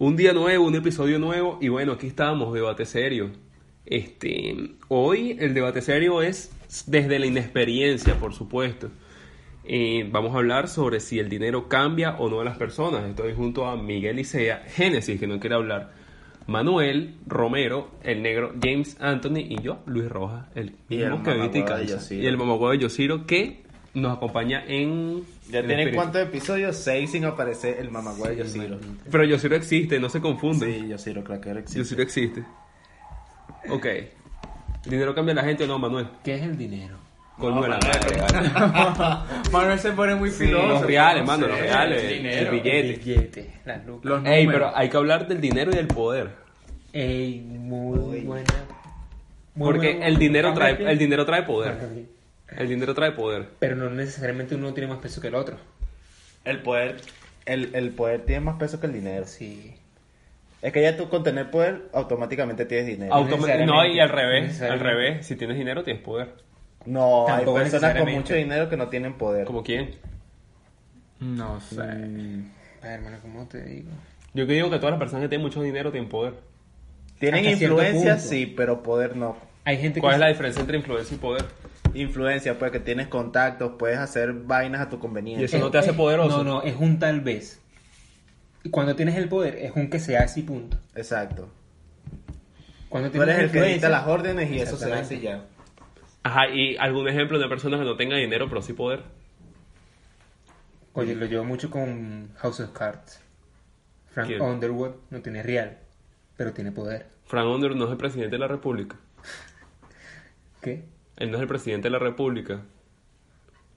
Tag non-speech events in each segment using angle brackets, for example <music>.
Un día nuevo, un episodio nuevo y bueno, aquí estamos, debate serio. Este, hoy el debate serio es desde la inexperiencia, por supuesto. Eh, vamos a hablar sobre si el dinero cambia o no a las personas. Estoy junto a Miguel Isea, Génesis, que no quiere hablar, Manuel Romero, el negro James Anthony y yo, Luis Rojas, el Y el mismo que. Yoshiro. Y el mamagüevo de Yoshiro que nos acompaña en... Ya en tienen cuántos episodios? Seis sin aparecer el mamagüey de Sí, Yoshiro. maldito. Pero Yoshiro existe, no se confunde. Sí, Yoshiro, creo que existe. Yoshiro existe. Ok. ¿Dinero cambia a la gente o no, Manuel? ¿Qué es el dinero? Con la Manuel. madre, vale. <laughs> Manuel se pone muy Sí, filoso. Los reales, mano, Sí, los reales. el El, dinero. billete. El billete, las lucas. Los Ey, números. pero hay que hablar del dinero y del poder. Ey, muy Uy. buena. muy Porque buena- el dinero trae, el dinero trae poder. El dinero trae poder. Pero no necesariamente uno tiene más peso que el otro. El poder, el, el poder tiene más peso que el dinero. Sí. Es que ya tú con tener poder automáticamente tienes dinero. No, y al revés. Al revés. Si tienes dinero, tienes poder. No, hay personas con mucho dinero que no tienen poder. ¿Como quién? No sé. Mm, Ay, hermano, ¿cómo te digo? Yo que digo que todas las personas que tienen mucho dinero tienen poder. Tienen influencia, sí, pero poder no. Hay gente ¿Cuál que... es la diferencia entre influencia y poder? Influencia, pues que tienes contactos, puedes hacer vainas a tu Y conveniencia. eso no te hace poderoso. No, no, es un tal vez. Y cuando tienes el poder, es un que se hace y punto. Exacto. Cuando Tú tienes eres el que dicta las órdenes y eso se hace y ya. Ajá, y algún ejemplo de una persona que no tenga dinero pero sí poder. Oye, lo llevo mucho con House of Cards. Frank ¿Quién? Underwood no tiene real, pero tiene poder. Frank Underwood no es el presidente de la república. ¿Qué? Él no es el presidente de la república.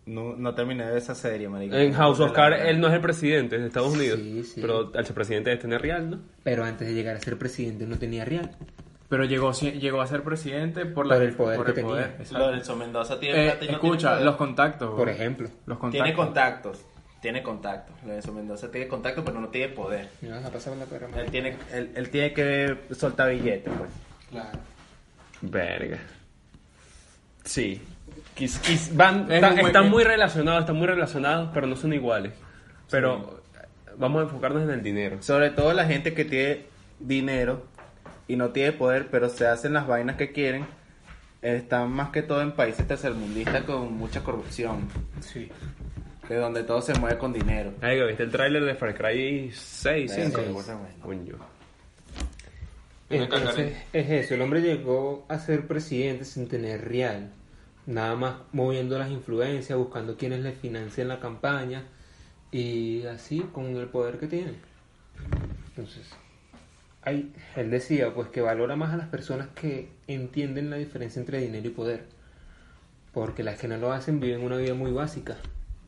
No, no terminé de esa serie, marico. En House of Cards, él no es el presidente de Estados Unidos. Sí, sí. Pero al ser presidente debe tener real, ¿no? Pero antes de llegar a ser presidente no tenía real. Pero llegó, llegó a ser presidente por, la- Por el poder por que el tenía. poder. Lorenzo Mendoza tiene Eh, plata y no escucha, tiene los contactos. Por ejemplo. Los contactos. Tiene contactos. Tiene contactos. Lorenzo Mendoza tiene contactos, pero no tiene poder. Me vas a pasar la. Él tiene, él, él tiene que soltar billetes, pues. Claro. Verga. Sí. Quis- quis- van, Es buen- están muy relacionados, están muy relacionados, pero no son iguales. Pero vamos a enfocarnos en el dinero. Sobre todo la gente que tiene dinero y no tiene poder, pero se hacen las vainas que quieren, están más que todo en países tercermundistas con mucha corrupción, Sí. de donde todo se mueve con dinero. Ay, que ¿viste el tráiler de Far Cry 6, Verga, 5? qué cosa buena. Coño. Entonces, es eso. El hombre llegó a ser presidente sin tener real. Nada más moviendo las influencias, buscando quienes le financian la campaña. Y así, con el poder que tiene. Entonces, hay, él decía pues que valora más a las personas que entienden la diferencia entre dinero y poder. Porque las que no lo hacen viven una vida muy básica.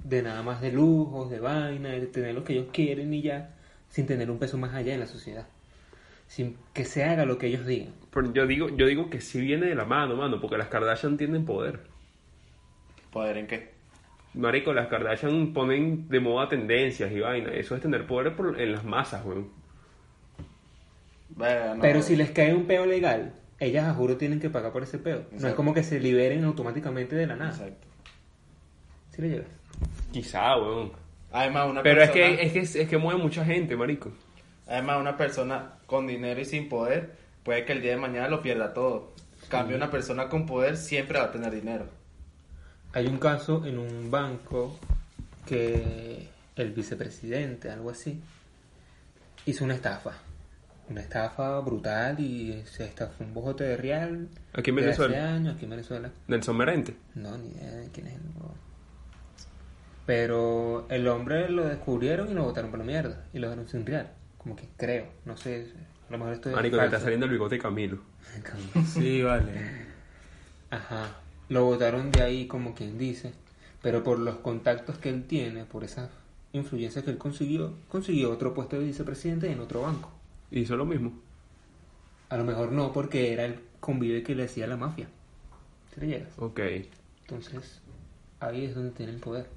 De nada más de lujos, de vaina, de tener lo que ellos quieren y ya, sin tener un peso más allá en la sociedad. Sin que se haga lo que ellos digan. Pero yo digo, yo digo que sí viene de la mano, mano, porque las Kardashian tienen poder. ¿Poder en qué? Marico, las Kardashian ponen de moda tendencias y vaina. Eso es tener poder por- en las masas, weón. Pero si les cae un peo legal, ellas a juro tienen que pagar por ese peo. No es como que se liberen automáticamente de la nada. Exacto. ¿Sí le llevas? Quizá, weón. Además, una Pero es que, es que es que mueve mucha gente, marico. Además, una persona con dinero y sin poder puede que el día de mañana lo pierda todo. En Cambio, una persona con poder siempre va a tener dinero. Hay un caso en un banco que el vicepresidente, algo así, hizo una estafa. Una estafa brutal y se estafó un bojote de real. Aquí en de hace Venezuela. años, aquí en Venezuela. Nelson Merente. No, ni idea de quién es. Pero el hombre lo descubrieron y lo botaron por la mierda. Y lo dejaron sin real. Como que creo. No sé. A lo mejor estoy. Marico, te está saliendo el bigote de <laughs> Camilo. Sí, vale. Ajá. Lo botaron de ahí, como quien dice. Pero por los contactos que él tiene, por esas influencias que él consiguió, consiguió otro puesto de vicepresidente en otro banco. Y hizo lo mismo. A lo mejor no, porque era el convive que le hacía la mafia. ¿Sí le llegas? Ok. Entonces, ahí es donde tiene el poder.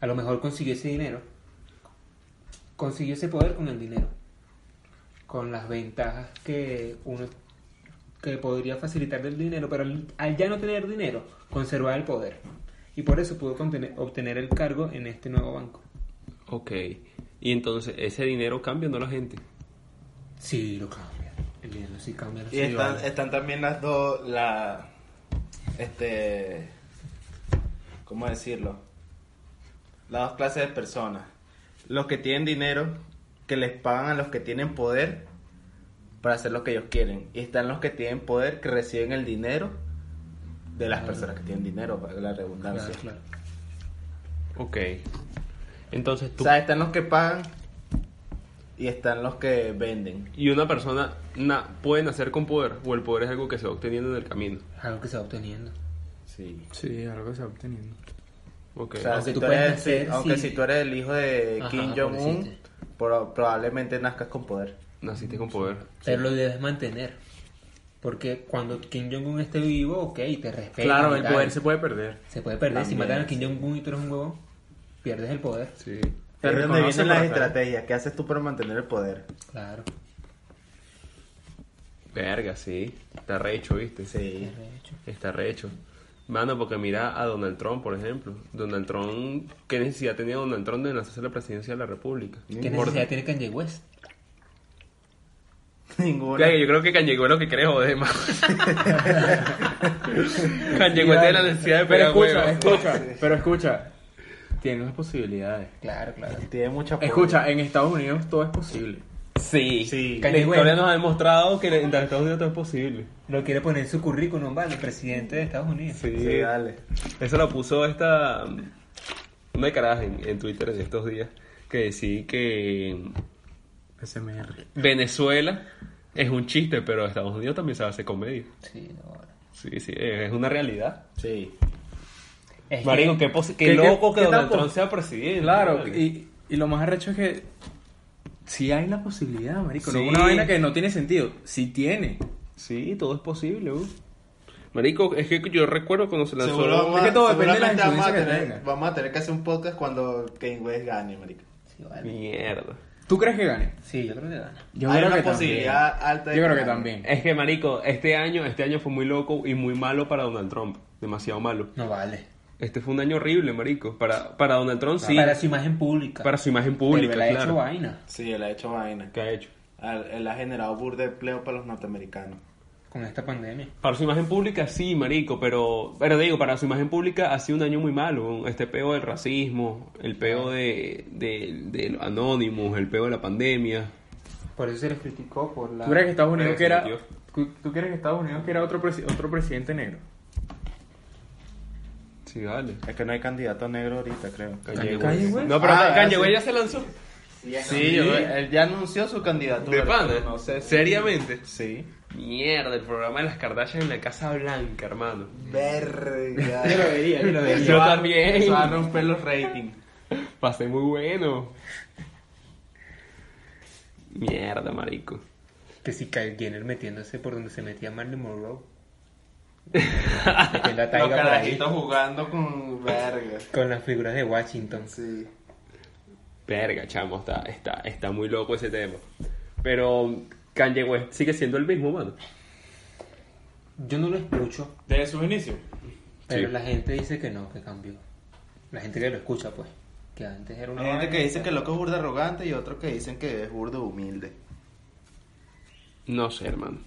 A lo mejor consiguió ese dinero. Consiguió ese poder con el dinero. Con las ventajas que uno que podría facilitar del dinero, pero al, al ya no tener dinero, conservar el poder. Y por eso pudo contener- obtener el cargo en este nuevo banco. Ok. Y entonces, ese dinero cambia o no la gente. Sí, lo cambia. El dinero sí cambia. Y están, están también las dos, la, este, ¿cómo decirlo? Las dos clases de personas. Los que tienen dinero, que les pagan a los que tienen poder para hacer lo que ellos quieren. Y están los que tienen poder, que reciben el dinero de las personas que tienen dinero, para la redundancia. Claro, claro. Ok. Entonces O tú... sea, están los que pagan y están los que venden. Y una persona na- puede nacer con poder o el poder es algo que se va obteniendo en el camino. Algo que se va obteniendo. Sí. Sí, algo que se va obteniendo. O sea, Aunque si tú eres, nacer sí, aunque si- si tú eres el hijo de Ajá, Kim Jong-un, probablemente nazcas con poder. Naciste con poder. Pero lo debes mantener. Porque cuando Kim Jong-un esté vivo, ok, te respetan. Claro, el tal. poder se puede perder. Se puede perder. si matan a Kim. Jong-un y tú eres un huevo, pierdes el poder. Sí. Te es donde vienen las estrategias. ¿Qué haces tú para mantener el poder? Claro. Verga, sí. Está recho, ¿viste? Sí. de hecho. Está recho. Mano, porque mira a Donald Trump, por ejemplo. Donald Trump, ¿qué necesidad tenía Donald Trump de lanzarse a la presidencia de la República? ¿Qué Por- necesidad tiene Kanye West? <laughs> Ninguna. Yo creo que Kanye West lo que es joder más. <laughs> Kanye West tiene la necesidad de Pero escucha, <laughs> pero escucha. Tiene las posibilidades. Claro, claro. Tiene mucha poder. Escucha, en Estados Unidos todo es posible. Sí. Sí. La historia nos ha demostrado que en Estados Unidos todo es posible. Lo quiere poner en su currículum, ¿vale? Presidente de Estados Unidos. Sí, dale. Eso lo puso esta. Una caraja en, en Twitter en estos días que decía que SMR. Venezuela es un chiste, pero Estados Unidos también se hace comedia. Sí, no. Sí, sí, es una realidad. Sí. Es Marico, que- qué, qué ¿Qué- loco que Donald Trump sea presidente. Claro, vale. y, y lo más arrecho es que sí hay la posibilidad, marico. No Sí. es una vaina que no tiene sentido. Sí tiene. Sí, todo es posible, uh. Marico, es que yo recuerdo cuando se lanzó... Seguro vamos, es que todo depende de la seguramente vamos a, que tener, tenga. vamos a tener que hacer un podcast cuando Kanye West gane, marico. Sí, vale. Mierda. ¿Tú crees que gane? Sí, yo creo que gana. Hay creo una que posibilidad también. alta de Yo creo que gane. también. Es que, marico, este año, este año fue muy loco y muy malo para Donald Trump. Demasiado malo. No vale. Este fue un año horrible, marico. Para, para Donald Trump, sí. Para su imagen pública. Para su imagen pública, Pero él ha claro. hecho vaina. Sí, él ha hecho vaina. ¿Qué ha hecho? Él, él ha generado bur de empleo para los norteamericanos. Con esta pandemia. Para su imagen pública sí, marico, pero, pero digo, para su imagen pública ha sido un año muy malo. Este peo del racismo, el peo de, de, de los anónimos, el peo de la pandemia. Por eso se les criticó por la... ¿Tú crees que Estados Unidos que era. ¿tú, tú crees que Estados Unidos que era otro presi- otro presidente negro? Sí, vale. Es que no hay candidato negro ahorita, creo. Kanye Kanye West. West. No, pero Ah, Kanye sí. West ya se lanzó. Sí, yo- él ya anunció su candidatura. ¿De pana? No sé. si- ¿Seriamente? Sí. Mierda, el programa de las Kardashian en la Casa Blanca, hermano. Verga. Yo lo vería, yo lo vería. Yo también. Eso va a romper los ratings. Pasé muy bueno. Mierda, marico. Que si Kyle Jenner metiéndose por donde se metía Marilyn Monroe. Metiendo la Los carajitos jugando con verga. Con las figuras de Washington. Sí. Verga, chamo, está, está, está muy loco ese tema. Pero Kanye West sigue siendo el mismo, mano. Yo no lo escucho, Desde sus inicios. pero Sí. la gente dice que no, que cambió. La gente que lo escucha, pues. Que antes era una Hay gente que dice que el loco es burda arrogante y otros que dicen que es burdo humilde. No sé, hermano.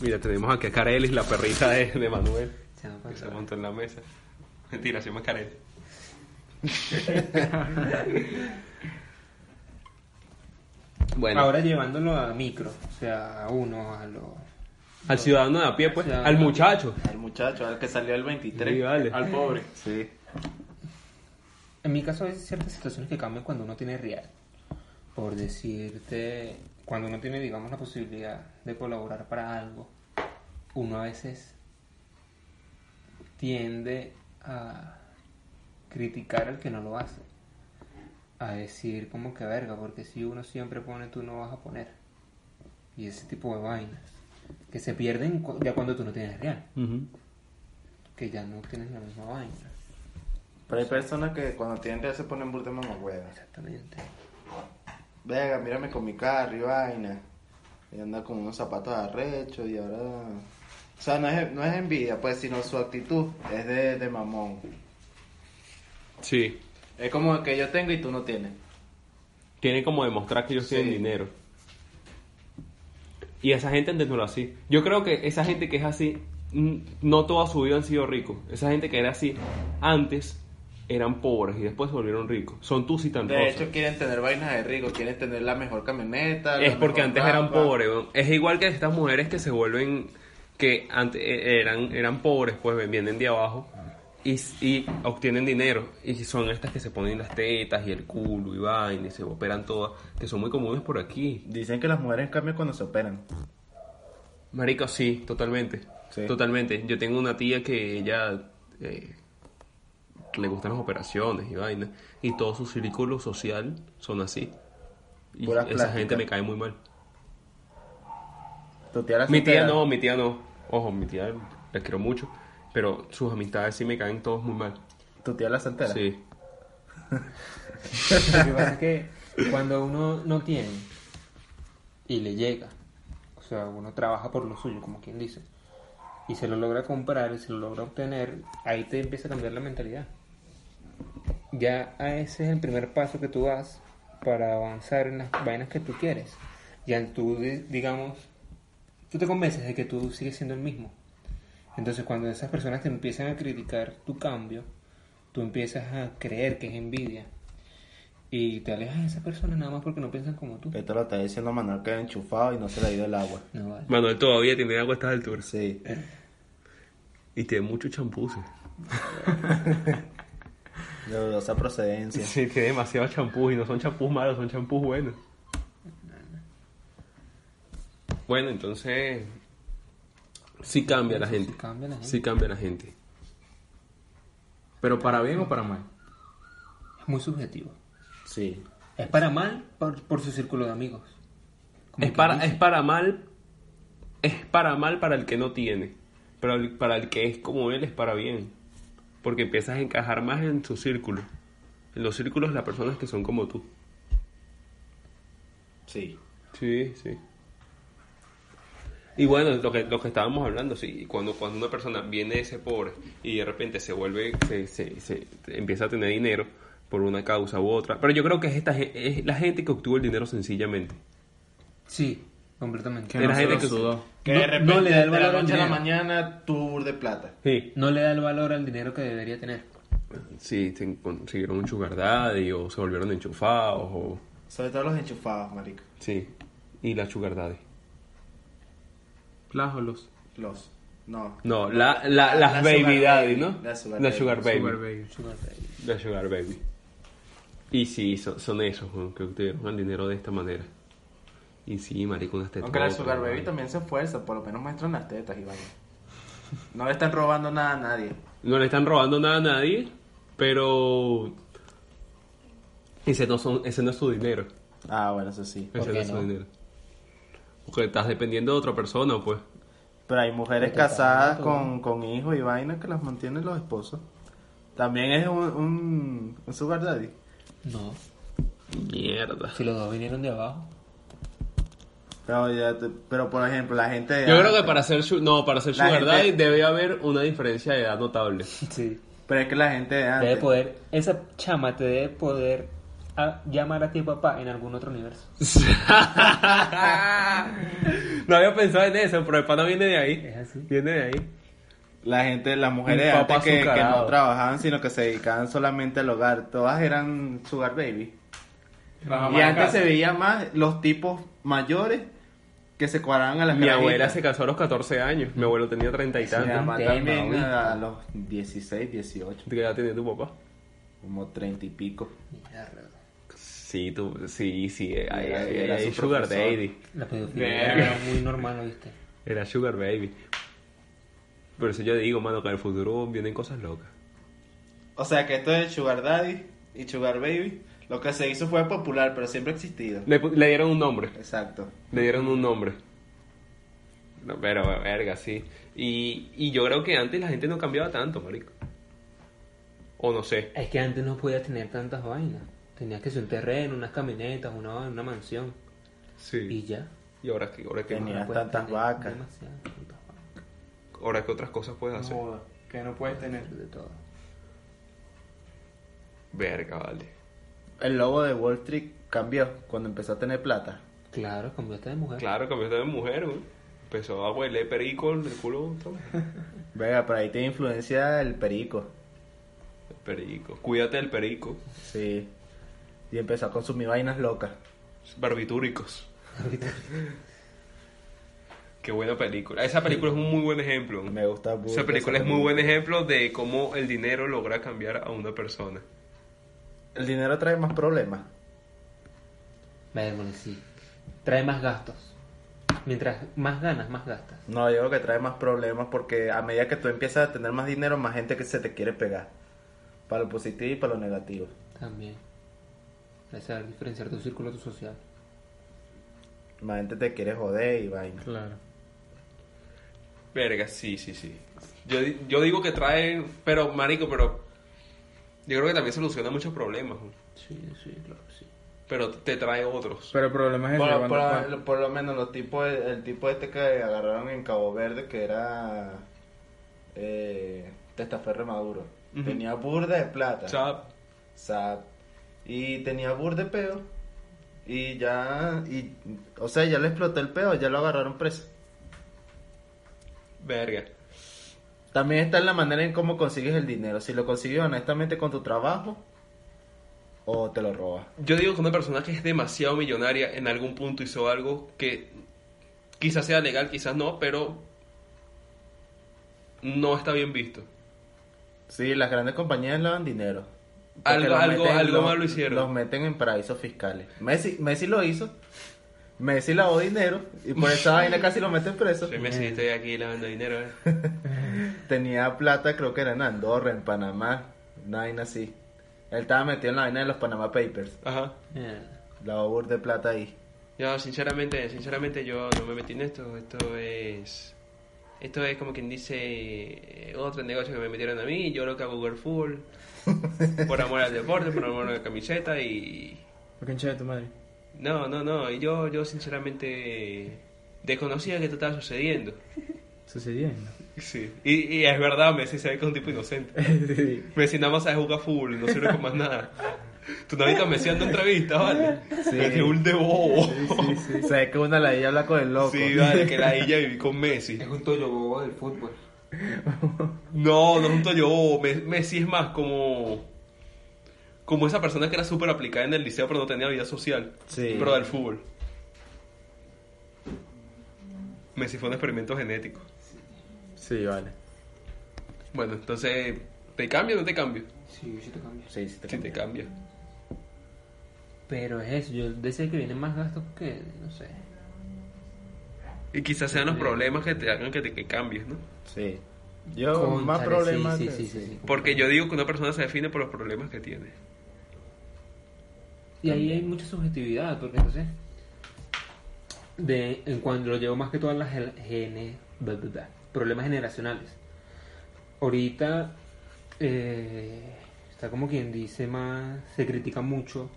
Mira, tenemos aquí a Carelis, la perrita de, de Manuel, que se montó en la mesa. Mentira, se llama Carelis. <laughs> bueno, Ahora llevándolo a micro, o sea, a uno, a los... al ciudadano de a pie, pues, al muchacho. El muchacho, al que salió el 23. Sí, vale. Al pobre. Sí. En mi caso hay ciertas situaciones que cambian cuando uno tiene real. Por decirte, cuando uno tiene, digamos, la posibilidad de colaborar para algo, uno a veces tiende a criticar al que no lo hace. A decir como que verga, porque si uno siempre pone, tú no vas a poner. Y ese tipo de vainas. Que se pierden cu- ya cuando tú no tienes real. Que ya no tienes la misma vaina. Pero hay personas que cuando tienen que se ponen burda mamahuevas. Exactamente. Venga, mírame con mi carro y vaina. Y anda con unos zapatos arrechos y ahora... O sea, no es, no es envidia, pues, sino su actitud es de, de mamón. Sí. Es como que yo tengo y tú no tienes. Tienen como demostrar que ellos Sí. tienen dinero. Y esa gente era así. Yo creo que esa gente que es así, no toda su vida han sido ricos. Esa gente que era así antes eran pobres y después se volvieron ricos. Son tú y tan De rosas. hecho, quieren tener vainas de rico, quieren tener la mejor camioneta. la Es porque mejor antes eran pobres. Es igual que estas mujeres que se vuelven, que antes eh, eran, eran pobres, pues vienen de abajo y, y obtienen dinero. Y son estas que se ponen las tetas y el culo y vaina y se operan todas, que son muy comunes por aquí. Dicen que las mujeres cambian cuando se operan. Marico, sí, totalmente. Sí. Totalmente. Yo tengo una tía que ella eh, le gustan las operaciones y vaina. Y todo su círculo social son así. Y esa gente me cae muy mal. Tu tía la Mi tía no, mi tía no. Ojo, mi tía la quiero mucho. Pero sus amistades sí me caen todos muy mal. Tu tía la soltera. Sí. <laughs> Lo que pasa es que cuando uno no tiene y le llega, o sea, uno trabaja por lo suyo, como quien dice, y se lo logra comprar y se lo logra obtener, ahí te empieza a cambiar la mentalidad. Ya a ese es el primer paso que tú das para avanzar en las vainas que tú quieres. Ya tú, di- digamos, tú te convences de que tú sigues siendo el mismo. Entonces cuando esas personas te empiezan a criticar tu cambio, tú empiezas a creer que es envidia y te alejas de esa persona nada más porque no piensan como tú. Esto lo está diciendo Manuel que ha enchufado y no se le ha ido el agua. No vale. Manuel todavía tiene agua a estas alturas. Sí. Y tiene mucho champú. <laughs> sí. De dudosa procedencia. Sí, tiene demasiado champú y no son champús malos, son champús buenos. Bueno, entonces sí cambia la Sí gente. cambia la gente. Sí cambia la gente. Pero para bien o para mal. Es muy subjetivo. Sí. Es para mal por, por su círculo de amigos. Es para, es para mal, es para mal para el que no tiene. Pero el- para el que es como él es para bien. Porque empiezas a encajar más en su círculo. En los círculos de las personas que son como tú. Sí. Sí, sí. Y bueno, lo que, lo que estábamos hablando, sí, cuando, cuando una persona viene de ese pobre y de repente se vuelve, se, se, se- empieza a tener dinero por una causa u otra. Pero yo creo que es, esta, es la gente que obtuvo el dinero sencillamente. Sí, completamente. Que no se lo que- sudó. Que No- de no repente, le da el de la noche a la mañana, tour de plata. Sí. No le da el valor al dinero que debería tener. Sí, se consiguieron un sugar daddy o se volvieron enchufados o... Sobre todo los enchufados, marico. Sí, y la sugar daddy. Plájolos. Los. No. No, la, la, las La baby sugar daddy, baby, ¿no? la sugar La baby. sugar baby. Sugar baby. Sugar baby. La sugar baby. Y sí, son, son esos que obtuvieron el dinero de esta manera. Y sí, marico, unas tetas. Aunque la Sugar Baby también se esfuerza, por lo menos muestran las tetas y vaina. No le están robando nada a nadie. No le están robando nada a nadie, pero... Ese no, son, ese no es su dinero. Ah, bueno, eso sí. ¿Por Ese no es su no? dinero. Porque estás dependiendo de otra persona, pues. Pero hay mujeres casadas con, con hijos y vaina que las mantienen los esposos. También es un, un, un sugar daddy. No, Mierda. si los dos vinieron de abajo. Pero, ya te- pero por ejemplo, la gente... de Yo creo que para ser, su- no, para ser sugar gente- daddy debe haber una diferencia de edad notable. Sí. Pero es que la gente de antes... Debe poder, esa chama te debe poder a- llamar a ti papá en algún otro universo. <laughs> no había pensado en eso, pero el pana viene de ahí. Es así. Viene de ahí. La gente, las mujeres antes que, que no trabajaban, sino que se dedicaban solamente al hogar. Todas eran sugar baby. Y antes se veía más los tipos mayores que se cuadraban a las Mi carajitas. abuela se casó a los 14 años. Mi abuelo tenía 30 y Mi tantos. mamá Tema, también ¿oíste? a los 16, 18, ¿Qué edad tenía tu papá? como 30 y pico. Mierda. Sí, tú, sí, sí. Ahí, Era- ahí su Sugar profesor. Daddy. La pedofilia Verga. era muy normal, ¿viste? Era Sugar Baby. Por eso yo digo, mano, que en el futuro vienen cosas locas. O sea que esto de sugar daddy y sugar baby, lo que se hizo fue popular, pero siempre ha existido. Le, pu- le dieron un nombre. Exacto. Le dieron un nombre. No, pero, verga, sí. Y, y yo creo que antes la gente no cambiaba tanto, marico. O no sé. Es que antes no podía tener tantas vainas. Tenías que ser un terreno, unas camionetas, una, una mansión. Sí. Y ya. ¿Y ahora qué, ahora Ahora Tenías tantas tener vacas. demasiadas, tantas vacas, ahora qué otras cosas puedes hacer? Joda, que no puedes tener. de todo. Verga, vale. El logo de Wall Street cambió cuando empezó a tener plata. Claro, cambiaste de mujer. Claro, cambió de mujer, güey. Empezó a huele perico del culo. todo. <laughs> Venga, por ahí tiene influencia el perico. El perico. Cuídate del perico. Sí. Y empezó a consumir vainas locas. Barbitúricos. Qué buena película. Esa película es un muy buen ejemplo. Me gusta mucho. Esa película esa es muy buen ejemplo de cómo el dinero logra cambiar a una persona. El dinero trae más problemas. Vermont, sí. Trae más gastos. Mientras más ganas, más gastas. No, yo creo que trae más problemas porque a medida que tú empiezas a tener más dinero, más gente que se te quiere pegar. Para lo positivo y para lo negativo. También. Hay que saber diferenciar tu círculo, tu social. Más gente te quiere joder y vaina. Claro. Verga, sí, sí, sí. Yo, yo digo que trae, pero marico, pero yo creo que también soluciona muchos problemas. Sí, sí, claro que sí. pero te trae otros. Pero el problema es ese, Por, por- por lo menos los tipos, el, tipo este que agarraron en Cabo Verde, que era eh, Testaferre Maduro, tenía burda de plata, sea, Sap, y tenía burda de peo, y ya, y, o sea, ya le explotó el peo, ya lo agarraron preso. verga. También está en la manera en cómo consigues el dinero, si lo consigues honestamente con tu trabajo, o te lo robas. Yo digo que una persona que es demasiado millonaria en algún punto hizo algo que quizás sea legal, quizás no, pero no está bien visto. Sí, las grandes compañías lavan dinero. Algo- algo- algo los- malo hicieron. Los meten en paraísos fiscales. Messi, Messi lo hizo. Messi lavó dinero y por esa vaina casi lo meten preso. Soy Messi, estoy aquí lavando dinero. eh. <laughs> Tenía plata, creo que era en Andorra, en Panamá, una vaina así. Él estaba metido en la vaina de los Panama Papers. Ajá. Mierda. Lavó de plata ahí. Yo, sinceramente, sinceramente yo no me metí en esto. Esto es... Esto es como quien dice eh, otro negocio que me metieron a mí. Yo lo que hago fútbol. <laughs> Por amor al deporte, por amor a la camiseta y... ¿Por de tu madre? No, no, no. Y yo, yo sinceramente desconocía que esto estaba sucediendo. Sucediendo. Sí. Y, y es verdad, Messi se ve que es un tipo inocente. <laughs> Sí. Messi nada más sabe jugar fútbol y no sirve con más nada. Tú no has visto a Messi dando entrevistas, ¿vale? Sí. Es un de bobo. Sí, sí. Sabes que una la ella habla con el loco. Sí, vale, que la <laughs> ella viví con Messi. Es un tollo bobo del fútbol. No, no es un toyo. Me- Messi es más como. Como esa persona que era súper aplicada en el liceo pero no tenía vida social. Sí. Pero del fútbol. Messi fue un experimento genético. Sí, vale. Bueno, entonces, ¿te cambia o no te cambia? Sí, sí te cambia. Sí, sí, te Sí, te cambia. Pero es eso, yo decía que vienen más gastos que, no sé. Y quizás sean los problemas que te hagan que te que cambies, ¿no? Sí. Yo, más problemas. Sí, que- sí, sí, sí, sí. Porque yo digo que una persona se define por los problemas que tiene. Y ahí hay mucha subjetividad, porque entonces, de, en cuanto lo llevo más que todas las gene, problemas generacionales. Ahorita eh, está como quien dice más, se critica mucho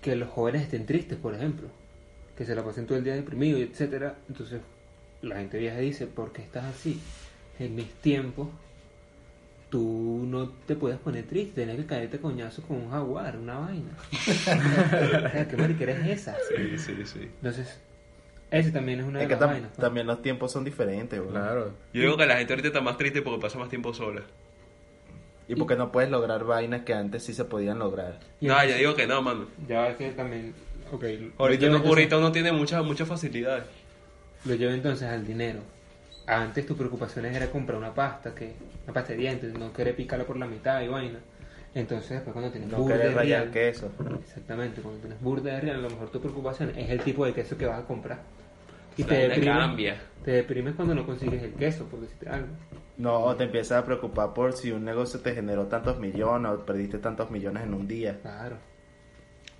que los jóvenes estén tristes, por ejemplo, que se la pasen todo el día deprimidos, etcétera. Entonces la gente vieja dice, ¿por qué estás así? En mis tiempos tú no te puedes poner triste, tenés que caerte coñazo con un jaguar, una vaina. <laughs> ¿qué mariquera es esa? Sí, sí, sí. Entonces, ese también es una de Es que las tam- vainas. también los tiempos son diferentes, güey. Claro. Yo digo que la gente ahorita está más triste porque pasa más tiempo sola. Y porque no puedes lograr vainas que antes sí se podían lograr. No, entonces- ya digo que no, mano. Ya es que también, ok, lo Ahorita, no, ahorita uno tiene muchas muchas facilidades. Lo llevo entonces al dinero. Antes tus preocupaciones era comprar una pasta, que una pasta de dientes, no querer picarla por la mitad y vaina. Entonces después cuando tienes No burda de rayar real, queso. exactamente, cuando tienes burda de real, a lo mejor tu preocupación es el tipo de queso que vas a comprar. Y te deprimes, cambia. te deprimes cuando no consigues el queso, por decirte algo. No, o te empiezas a preocupar por si un negocio te generó tantos millones o perdiste tantos millones en un día. Claro.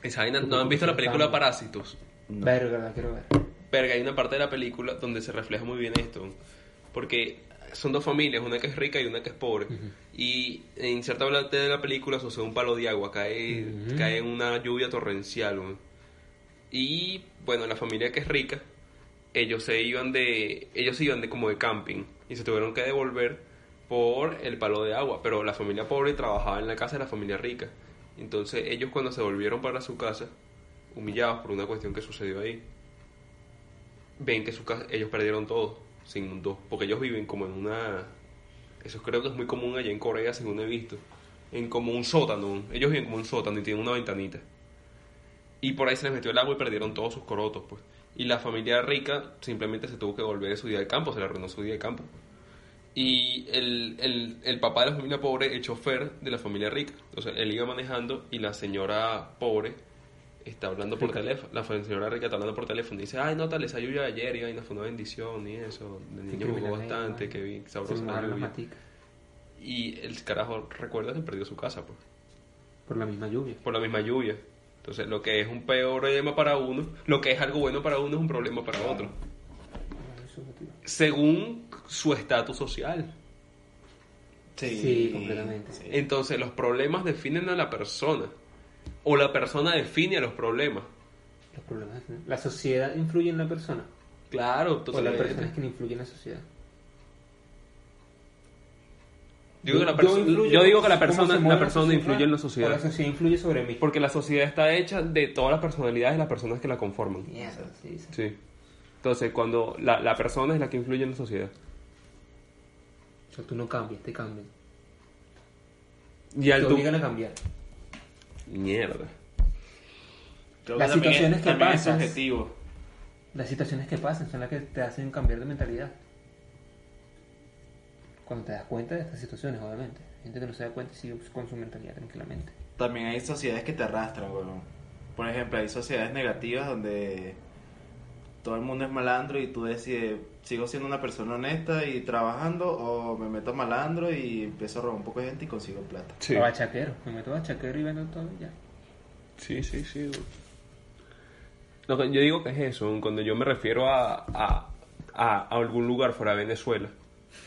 Esa vaina, ¿no han visto la película Parásitos? No. Verga, la quiero ver. Verga, hay una parte de la película donde se refleja muy bien esto. Porque son dos familias, una que es rica y una que es pobre. Y en cierta parte de la película sucede un palo de agua, cae, Ujú. cae una lluvia torrencial. Y bueno, la familia que es rica, ellos se iban de, ellos se iban de como de camping y se tuvieron que devolver por el palo de agua. Pero la familia pobre trabajaba en la casa de la familia rica. Entonces ellos cuando se volvieron para su casa, humillados por una cuestión que sucedió ahí, ven que su ellos perdieron todo, sin dos, porque ellos viven como en una, eso creo que es muy común allá en Corea, según he visto, en como un sótano, ellos viven como un sótano y tienen una ventanita. Y por ahí se les metió el agua y perdieron todos sus corotos, pues. Y la familia rica simplemente se tuvo que volver de su día de campo, se le arruinó su día de campo. Y el, el, el papá de la familia pobre, el chofer de la familia rica. O sea, él iba manejando y la señora pobre está hablando por teléfono. La señora rica está hablando por teléfono y dice, ay, no, tal, esa lluvia de ayer y ay, no fue una bendición y eso. El niño jugó bastante, que vi sabrosa la lluvia. Y el carajo recuerda que perdió su casa, pues, Por la misma lluvia. por la misma lluvia. Entonces, lo que es un peor problema para uno, lo que es algo bueno para uno es un problema para otro. Subjetivo. Según su estatus social. Sí, completamente. sí. Entonces, los problemas definen a la persona. O la persona define a los problemas. Los problemas. ¿no? La sociedad influye en la persona. Claro, O la totalmente. persona es quien influye en la sociedad. Yo digo, que la perso- influyo yo digo que la cómo se persona, la persona influye en la O sociedad. la sociedad influye sobre mí. Porque la sociedad está hecha de todas las personalidades de las personas que la conforman. Mierda, sí, sí. Sí. Entonces, cuando la, la persona es la que influye en la sociedad. O sea, tú no cambias, te cambian. Y al te tú... obligan a cambiar. Mierda. Creo Las que también situaciones es- que también es pasas. subjetivo. Las situaciones que pasan son las que te hacen cambiar de mentalidad. Cuando te das cuenta de estas situaciones, obviamente. Hay gente que no se da cuenta y sigue con su mentalidad tranquilamente. También hay sociedades que te arrastran, weón. Por ejemplo, hay sociedades negativas donde todo el mundo es malandro y tú decides, sigo siendo una persona honesta y trabajando o me meto malandro y empiezo a robar un poco de gente y consigo plata. Sí. O bachaquero. Me meto bachaquero y vendo todo y ya. Sí, sí, sí. Lo que yo digo que es eso, cuando yo me refiero a, a, a- a algún lugar fuera de Venezuela,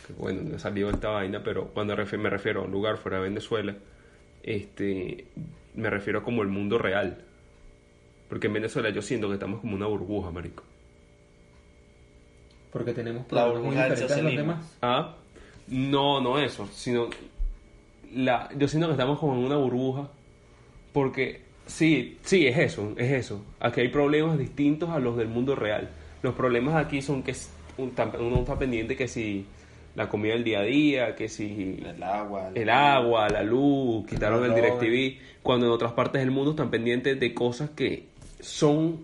que bueno, no he salido esta vaina, pero cuando me refiero a un lugar fuera de Venezuela, este, me refiero como el mundo real. Porque en Venezuela yo siento que estamos como una burbuja, marico. Porque tenemos problemas muy diferentes a los demás. Ah, no, no eso, sino la, yo siento que estamos como en una burbuja porque sí, sí, es eso, es eso. Aquí hay problemas distintos a los del mundo real. Los problemas aquí son que uno está pendiente que si la comida del día a día, que si El agua. la- el agua, la luz, quitaron el droga. DirecTV, cuando en otras partes del mundo están pendientes de cosas que son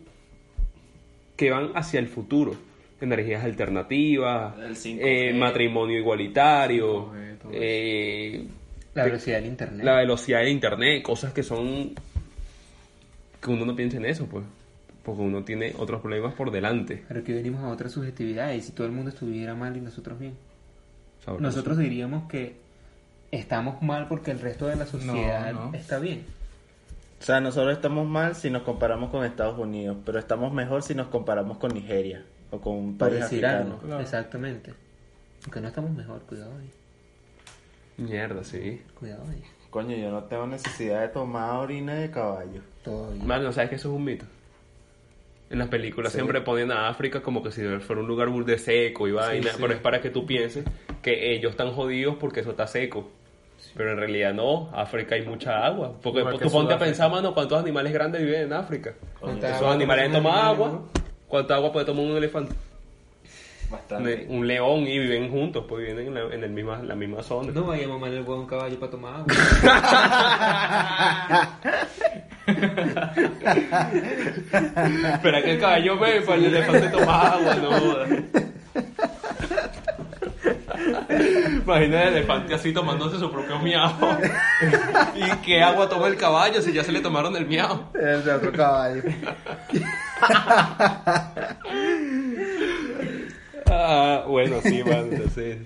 que van hacia el futuro, energías alternativas, El 5G. eh, matrimonio igualitario, 5G, todo eh, La velocidad del internet. la velocidad de internet, cosas que son que uno no piensa en eso, pues, porque uno tiene otros problemas por delante. Pero aquí venimos a otra subjetividad y si todo el mundo estuviera mal y nosotros bien. Nosotros diríamos que estamos mal porque el resto de la sociedad no. está bien. O sea, nosotros estamos mal si nos comparamos con Estados Unidos, pero estamos mejor si nos comparamos con Nigeria o con un Por país decir africano. algo. Claro. Exactamente. Aunque no estamos mejor, cuidado ahí. Mierda, sí. Cuidado ahí. Coño, yo no tengo necesidad de tomar orina de caballo. Todavía. Mano, ¿sabes que eso es un mito? En las películas Sí. siempre ponen a África como que si fuera un lugar burde seco y vaina, sí. pero es para que tú pienses que ellos están jodidos porque eso está seco. Pero en realidad no, África hay mucha agua. Porque tú ponte a pensar, mano, cuántos animales grandes viven en África. ¿Cuánta Esos animales toman agua. no? ¿Cuánta agua puede tomar un elefante? Bastante. Un león y viven juntos, pues viven en la, en el misma, la misma zona. No vaya a mamar el huevo a un caballo para tomar agua. Espera que el caballo bebe para el elefante toma agua, no jodas. Imagina el elefante así tomándose su propio miau. ¿Y qué agua toma el caballo si ya se le tomaron el miau? El de otro caballo. <laughs> Ah, bueno, sí, man, entonces...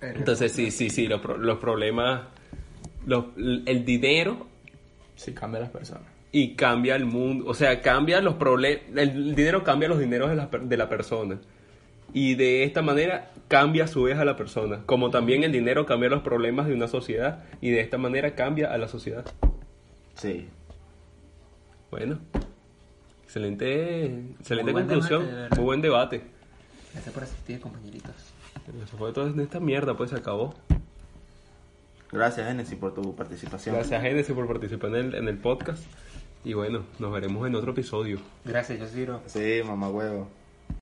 Entonces, sí, sí, sí, los, los problemas... los- el dinero Sí, cambia las personas. y cambia el mundo, o sea, cambia los problemas, el dinero cambia los dineros de la, de la persona. Y de esta manera cambia a su vez a la persona, como también el dinero cambia los problemas de una sociedad y de esta manera cambia a la sociedad. Sí. Bueno, excelente, excelente Muy conclusión, debate, de muy buen debate. Gracias por asistir, compañeritos. Eso fue todo en esta mierda, pues se acabó. Gracias, Genesis, por tu participación. Gracias, Genesis, por participar en el, en el podcast. Y bueno, nos veremos en otro episodio. Gracias, Yosiro. Sí, mamá huevo.